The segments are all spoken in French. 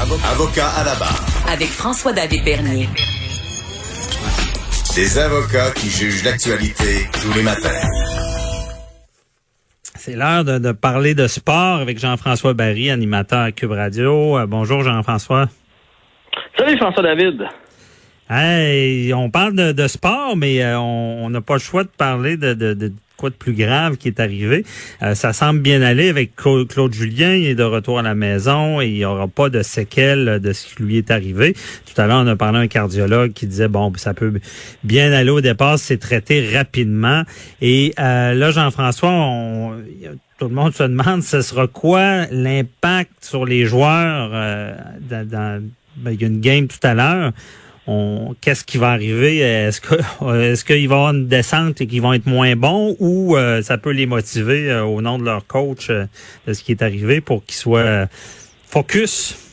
Avocat à la barre. Avec François-David Bernier. Des avocats qui jugent l'actualité tous les matins. C'est l'heure de, de parler de sport avec Jean-François Barry, animateur à Cube Radio. Euh, bonjour Jean-François. Salut François-David. Hey, on parle de, de sport, mais euh, on on n'a pas le choix de parler de, de, de quoi de plus grave qui est arrivé. Euh, ça semble bien aller avec Cla- Claude Julien. Il est de retour à la maison et il n'y aura pas de séquelles de ce qui lui est arrivé. Tout à l'heure, on a parlé à un cardiologue qui disait, bon, ça peut bien aller au départ, c'est traité rapidement. Et euh, là, Jean-François, tout le monde se demande, ce sera quoi l'impact sur les joueurs euh, dans- ben, il y a une game tout à l'heure. On- Qu'est-ce qui va arriver? Est-ce que est-ce qu'il va y avoir une descente et qu'ils vont être moins bons ou euh, ça peut les motiver euh, au nom de leur coach euh, de ce qui est arrivé pour qu'ils soient euh, focus?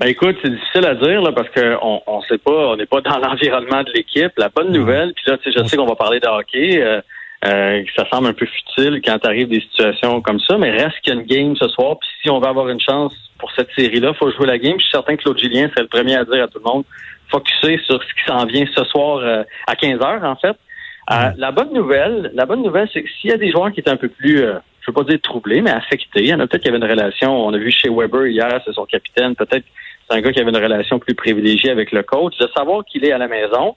Ben écoute, c'est difficile à dire là, parce qu'on on sait pas, on n'est pas dans l'environnement de l'équipe. La bonne nouvelle, puis là, tu sais, je sais qu'on va parler de hockey, euh, euh, ça semble un peu futile quand arrive des situations comme ça, mais reste qu'il y a une game ce soir, puis si on veut avoir une chance pour cette série-là, faut jouer la game. Je suis certain que Claude Julien serait le premier à dire à tout le monde, focuser sur ce qui s'en vient ce soir euh, à 15 heures en fait. Euh, la bonne nouvelle, la bonne nouvelle, c'est que s'il y a des joueurs qui étaient un peu plus, euh, je veux pas dire troublés, mais affectés, il y en a peut-être qui avaient une relation. On a vu chez Weber hier, c'est son capitaine. Peut-être c'est un gars qui avait une relation plus privilégiée avec le coach. De savoir qu'il est à la maison,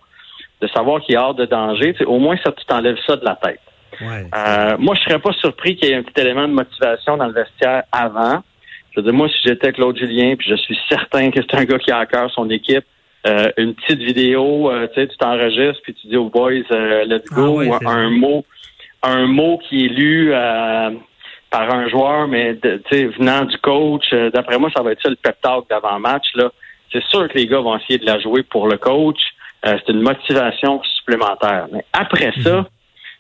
de savoir qu'il est hors de danger, tu sais, au moins ça tu t'enlèves ça de la tête. Ouais. Euh, moi, je serais pas surpris qu'il y ait un petit élément de motivation dans le vestiaire avant. Je veux dire, moi, si j'étais Claude Julien, puis je suis certain que c'est un gars qui a à cœur son équipe, euh, une petite vidéo, euh, tu sais, tu t'enregistres, puis tu dis aux boys, euh, let's Ah go, ou c'est un mot, un mot qui est lu euh, par un joueur, mais tu sais, venant du coach. euh, D'après moi, ça va être ça le pep talk d'avant-match. Là, c'est sûr que les gars vont essayer de la jouer pour le coach. Euh, c'est une motivation supplémentaire. Mais après ça,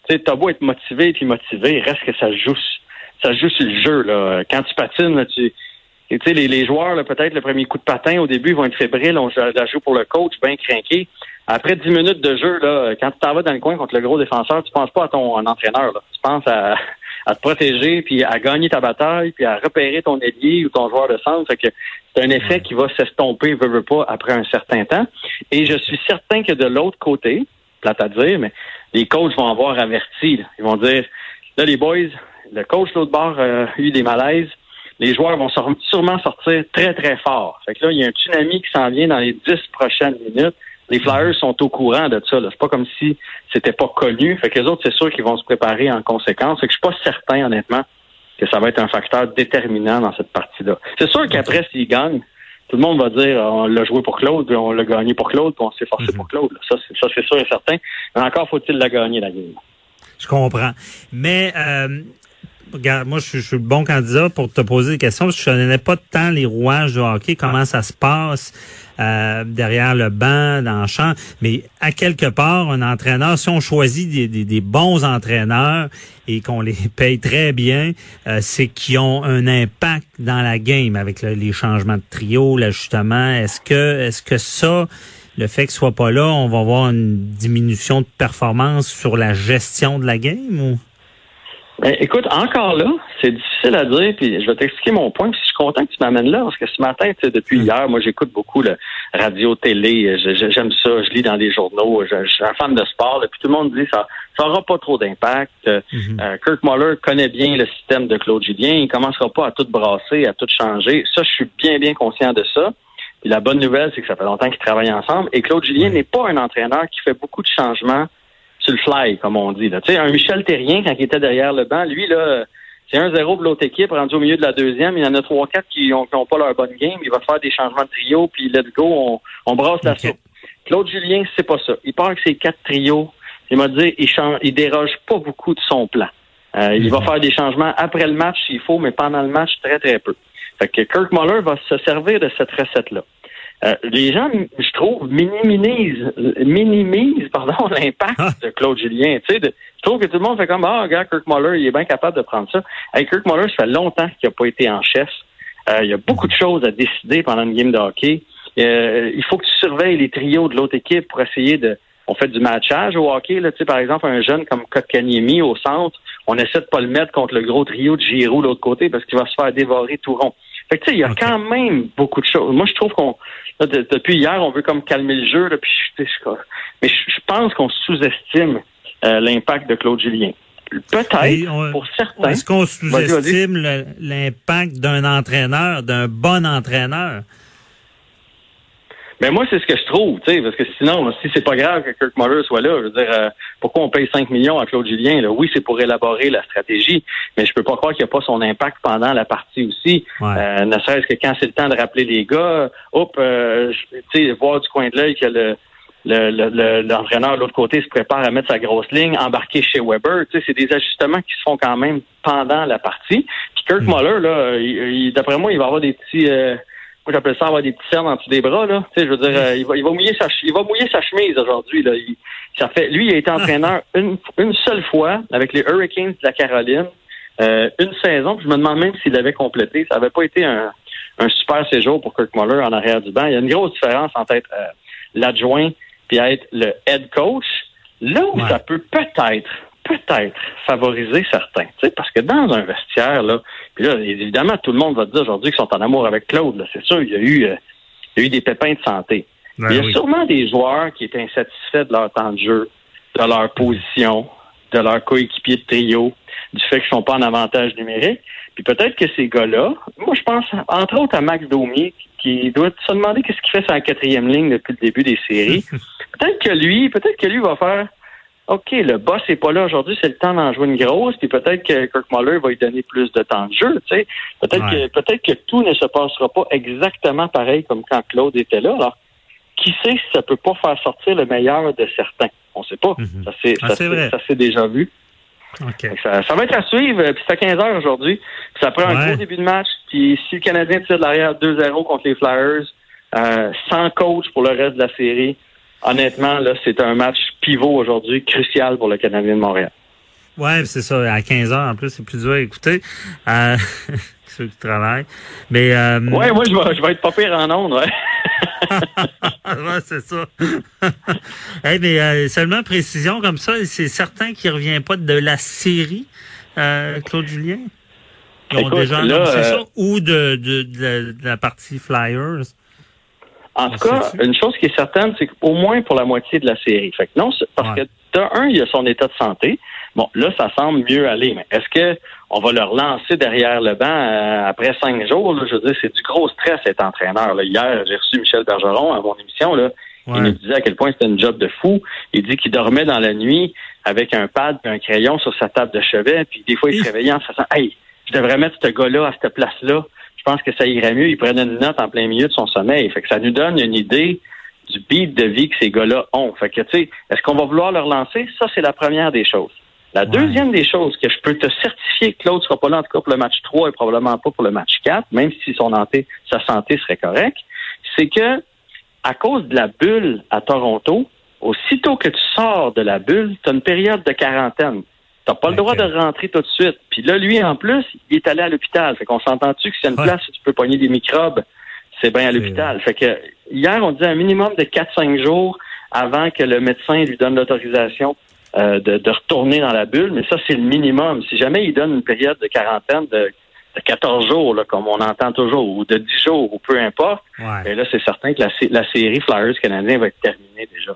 tu sais, t'as beau être motivé puis motivé, reste que ça joue, ça joue sur le jeu. Là. Quand tu patines, là, tu tu sais, les, les joueurs, peut-être le premier coup de patin, au début, ils vont être fébriles, on joue- la joue pour le coach, bien craqué. Après 10 minutes de jeu, là, quand tu t'en vas dans le coin contre le gros défenseur, tu penses pas à ton entraîneur. Là. Tu penses à, te protéger, puis à gagner ta bataille, puis à repérer ton ailier ou ton joueur de centre. Que c'est un effet qui va s'estomper, veut, veut pas, après un certain temps. Et je suis certain que de l'autre côté, plate à dire, mais les coachs vont avoir averti. là. Ils vont dire, là, les boys, le coach de l'autre bord euh, a eu des malaises. Les joueurs vont sûrement sortir très, très fort. Fait que là, il y a un tsunami qui s'en vient dans les dix prochaines minutes. Les Flyers sont au courant de ça. C'est pas comme si c'était pas connu. Fait que les autres, c'est sûr qu'ils vont se préparer en conséquence. Fait que je suis pas certain, honnêtement, que ça va être un facteur déterminant dans cette partie-là. C'est sûr qu'après, s'ils gagnent, tout le monde va dire on l'a joué pour Claude, puis on l'a gagné pour Claude, puis on s'est forcé pour Claude. ça, c'est sûr et certain. Mais encore faut-il la gagner, la game. Je comprends. Mais euh, regarde, moi, je suis, je suis le bon candidat pour te poser des questions parce que je ne connais pas tant les rouages de hockey, comment ça se passe euh, derrière le banc, dans le champ. Mais à quelque part, un entraîneur, si on choisit des, des- des bons entraîneurs et qu'on les paye très bien, euh, c'est qu'ils ont un impact dans la game avec le- les changements de trio, l'ajustement. Est-ce que, est-ce que ça le fait qu'il soit pas là, on va avoir une diminution de performance sur la gestion de la game ou? Ben, écoute, encore là, c'est difficile à dire, puis je vais t'expliquer mon point, puis je suis content que tu m'amènes là, parce que ce matin, depuis hier, moi j'écoute beaucoup le radio-télé, j'aime ça, je lis dans les journaux, je, je suis un fan de sport, là, puis tout le monde dit ça ça aura pas trop d'impact. Euh, euh, Kirk Muller connaît bien le système de Claude Julien, il commencera pas à tout brasser, à tout changer. Ça, je suis bien, bien conscient de ça. La bonne nouvelle, c'est que ça fait longtemps qu'ils travaillent ensemble, et Claude Julien n'est pas un entraîneur qui fait beaucoup de changements sur le fly, comme on dit. Là. Tu sais, un Michel Terrien, quand il était derrière le banc, lui, là, c'est 1-0 pour l'autre équipe, rendu au milieu de la deuxième. Il y en a 3-4 qui n'ont ont pas leur bonne game. Il va faire des changements de trio, puis let's go, on, on brasse la soupe. Claude Julien, c'est pas ça. Il part avec ses quatre trios. Il m'a dit, il, change, il déroge pas beaucoup de son plan. Euh, Il va faire des changements après le match s'il faut, mais pendant le match, très, très peu. Fait que Kirk Muller va se servir de cette recette-là. Euh, les gens, je trouve, minimisent, minimisent pardon, l'impact Ah. de Claude Julien. Tu sais, de- je trouve que tout le monde fait comme Ah, regarde, Kirk Muller, il est bien capable de prendre ça. Hey, Kirk Muller, ça fait longtemps qu'il n'a pas été en chef. Euh, il y a beaucoup de choses à décider pendant une game de hockey. Euh, il faut que tu surveilles les trios de l'autre équipe pour essayer de. On fait du matchage au hockey, là, tu sais, par exemple, un jeune comme Kotkaniemi au centre, on essaie de pas le mettre contre le gros trio de Giroud de l'autre côté parce qu'il va se faire dévorer tout rond. Fait que tu sais, il y a quand même beaucoup de choses. Moi, je trouve qu'on de- depuis hier, on veut comme calmer le jeu, là, puis je- je- mais je, je pense qu'on sous-estime euh, l'impact de Claude Julien. Peut-être pour certains. Est-ce qu'on sous-estime l'impact d'un entraîneur, d'un bon entraîneur? Mais moi, c'est ce que je trouve, tu sais, parce que sinon, si c'est pas grave que Kirk Muller soit là, je veux dire, euh, pourquoi on paye 5 millions à Claude Julien? Là? Oui, c'est pour élaborer la stratégie, mais je peux pas croire qu'il n'y a pas son impact pendant la partie aussi. Ouais. Euh, ne serait-ce que quand c'est le temps de rappeler les gars, hop, euh, tu sais, voir du coin de l'œil que le le- le- le- l'entraîneur de l'autre côté se prépare à mettre sa grosse ligne, embarquer chez Weber. Tu sais, c'est des ajustements qui se font quand même pendant la partie. Puis Kirk Mm. Muller, là, d'après moi, il va avoir des petits euh, moi j'appelle ça avoir des petits cernes en dessous des bras, là. Tu sais, je veux dire, euh, il, va, il va mouiller sa il va mouiller sa chemise aujourd'hui. Là. Il- ça fait, lui, il a été entraîneur une, une seule fois avec les Hurricanes de la Caroline. Euh, une saison, puis je me demande même s'il l'avait complété. Ça n'avait pas été un, un super séjour pour Kirk Muller en arrière du banc. Il y a une grosse différence entre être euh, l'adjoint puis être le head coach. Là où Ouais. ça peut peut-être, peut-être favoriser certains. Tu sais, parce que dans un vestiaire, là, puis là, évidemment, tout le monde va te dire aujourd'hui qu'ils sont en amour avec Claude. là. C'est sûr, il y a eu, euh, il y a eu des pépins de santé. Ben il y a oui. sûrement des joueurs qui étaient insatisfaits de leur temps de jeu, de leur position, de leur coéquipier de trio, du fait qu'ils sont pas en avantage numérique. Puis peut-être que ces gars-là, moi je pense entre autres à Max Domier, qui doit se demander qu'est-ce qu'il fait sur la quatrième ligne depuis le début des séries. peut-être que lui, peut-être que lui va faire OK, le boss n'est pas là aujourd'hui, c'est le temps d'en jouer une grosse, puis peut-être que Kirk Muller va lui donner plus de temps de jeu, tu sais. Peut-être Ouais. que peut-être que tout ne se passera pas exactement pareil comme quand Claude était là. Alors, qui sait si ça peut pas faire sortir le meilleur de certains? On sait pas. Mhm. Ça s'est Ah, ça c'est s'est- vrai. ça s'est déjà vu. OK. Fait que Ça, ça va être à suivre, euh, puis c'est à 15 heures aujourd'hui. Puis Ça prend un gros début de match. Puis si le Canadien tire de l'arrière 2-0 contre les Flyers, euh, sans coach pour le reste de la série, honnêtement, là, c'est un match pivot aujourd'hui, crucial pour le Canadien de Montréal. Ouais, c'est ça. À 15 heures, en plus, c'est plus dur à écouter. Euh, ceux qui travaillent. Mais, euh, Ouais, moi, je vais, je vais être pas pire en ondes, ouais. ouais, c'est ça. Eh mais euh, seulement précision comme ça, c'est certain qu'il revient pas de la série, euh, Claude Julien? Ils ont Écoute, déjà annoncé euh, ça ou de, de, de la, de la partie Flyers? En On tout cas, une chose qui est certaine, c'est qu'au moins pour la moitié de la série. Fait que non, parce Ouais. que de un, il y a son état de santé. Bon, là, ça semble mieux aller, mais est-ce que on va le relancer derrière le banc euh, après cinq jours? là? je veux dire, c'est du gros stress être entraîneur. Là. Hier, j'ai reçu Michel Bergeron à mon émission. Là. Il nous disait à quel point c'était une job de fou. Il dit qu'il dormait dans la nuit avec un pad et un crayon sur sa table de chevet, puis des fois, il se réveillait en se faisant Hey, je devrais mettre ce gars-là à cette place-là. Je pense que ça irait mieux. Il prenait une note en plein milieu de son sommeil. Fait que ça nous donne une idée du beat de vie que ces gars-là ont. Fait que, tu sais, est-ce qu'on va vouloir le relancer? Ça, c'est la première des choses. La Ouais. deuxième des choses que je peux te certifier que Claude sera pas là, en tout cas pour le match 3 et probablement pas pour le match 4, même si son santé, sa santé serait correcte, c'est que à cause de la bulle à Toronto, aussitôt que tu sors de la bulle, tu as une période de quarantaine. Tu n'as pas le droit de rentrer tout de suite. Puis là, lui, en plus, il est allé à l'hôpital. Fait qu'on s'entend-tu que s'il y a une Ouais. place où tu peux pogner des microbes, c'est bien à l'hôpital. Fait que hier, on dit un minimum de 4-5 jours avant que le médecin lui donne l'autorisation euh, de, de retourner dans la bulle. Mais ça, c'est le minimum. Si jamais il donne une période de quarantaine de, de 14 jours, là, comme on entend toujours, ou de 10 jours, ou peu importe, Ouais. et là, c'est certain que la, la série Flyers canadien va être terminée déjà.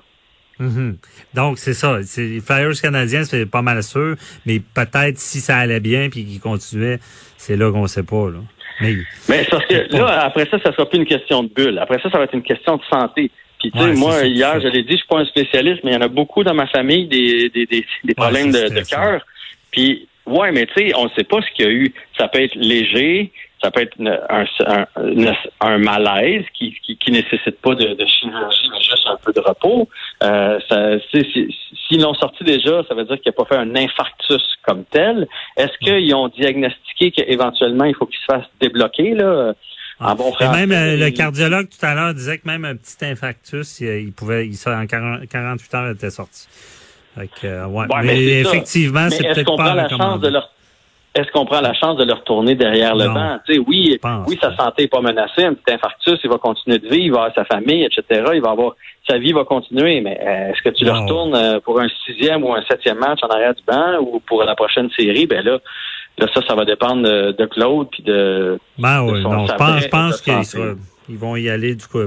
Mhm. Donc, c'est ça. Les Flyers canadiens, c'est pas mal sûr. Mais peut-être si ça allait bien puis qu'ils continuaient, c'est là qu'on sait pas. Là. Mais, Mais parce que là, après ça, ça sera plus une question de bulle. Après ça, ça va être une question de santé. Puis tu sais, Ouais, moi, hier, je l'ai dit, je suis pas un spécialiste, mais il y en a beaucoup dans ma famille des, des, des, des problèmes de, de cœur. Puis ouais, mais tu sais, on ne sait pas ce qu'il y a eu. Ça peut être léger, ça peut être un, un, un malaise qui, qui, qui nécessite pas de, de chirurgie, mais juste un peu de repos. Euh, s'ils l'ont sorti déjà, ça veut dire qu'il n'a pas fait un infarctus comme tel. Est-ce qu'ils ont diagnostiqué qu'éventuellement, il faut qu'il se fasse débloquer, là? En bon Et même euh, le cardiologue tout à l'heure disait que même un petit infarctus, il, pouvait, il, en 48 heures, il était sorti. Euh, ouais. mais, effectivement, c'est peut-être pas la chance de leur est-ce qu'on prend la chance de le retourner derrière le banc? Tu sais, oui, oui, sa santé n'est pas menacée, un petit infarctus, il va continuer de vivre, il va avoir sa famille, etc. Il va avoir sa vie va continuer, mais euh, est-ce que tu le retournes euh, pour un sixième ou un septième match en arrière du banc ou pour la prochaine série? Ben là, là ça, ça va dépendre de, Claude puis de, ben oui, non, je pense, je pense qu'ils vont y aller du coup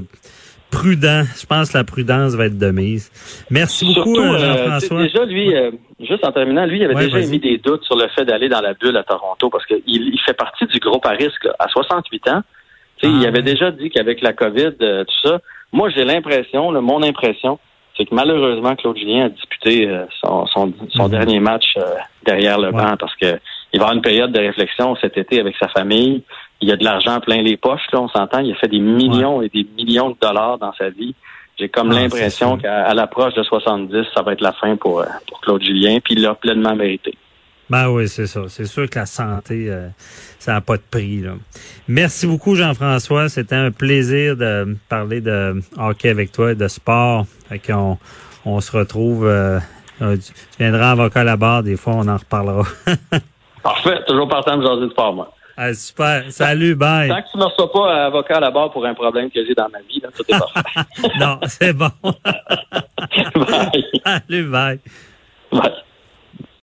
prudent. Je pense que la prudence va être de mise. Merci beaucoup, euh, Jean-François. déjà, lui, euh, juste en terminant, lui, il avait déjà mis des doutes sur le fait d'aller dans la bulle à Toronto parce qu'il il fait partie du groupe à risque à 68 ans. Il ah. avait déjà dit qu'avec la COVID, euh, tout ça, moi, j'ai l'impression, mon impression, c'est que malheureusement, Claude Julien a disputé son, son, son mhm. dernier match derrière le banc parce que il va avoir une période de réflexion cet été avec sa famille il y a de l'argent plein les poches, là, on s'entend. Il a fait des millions et des millions de dollars dans sa vie. J'ai comme ah, l'impression qu'à l'approche de 70, ça va être la fin pour, euh, pour Claude Julien, puis il l'a pleinement mérité. Ben oui, c'est ça. C'est sûr que la santé, euh, ça n'a pas de prix. Là. Merci beaucoup, Jean-François. C'était un plaisir de parler de hockey avec toi et de sport. Fait on, on se retrouve. Euh, tu viendras avocat à la barre, des fois, on en reparlera. Parfait. Toujours partant de jaser de sport, moi. Ah, super. Salut, bye. Tant que tu ne me reçois pas avocat à la barre pour un problème que j'ai dans ma vie, là, tout est parfait. non, c'est bon. bye. Salut, bye. Bye.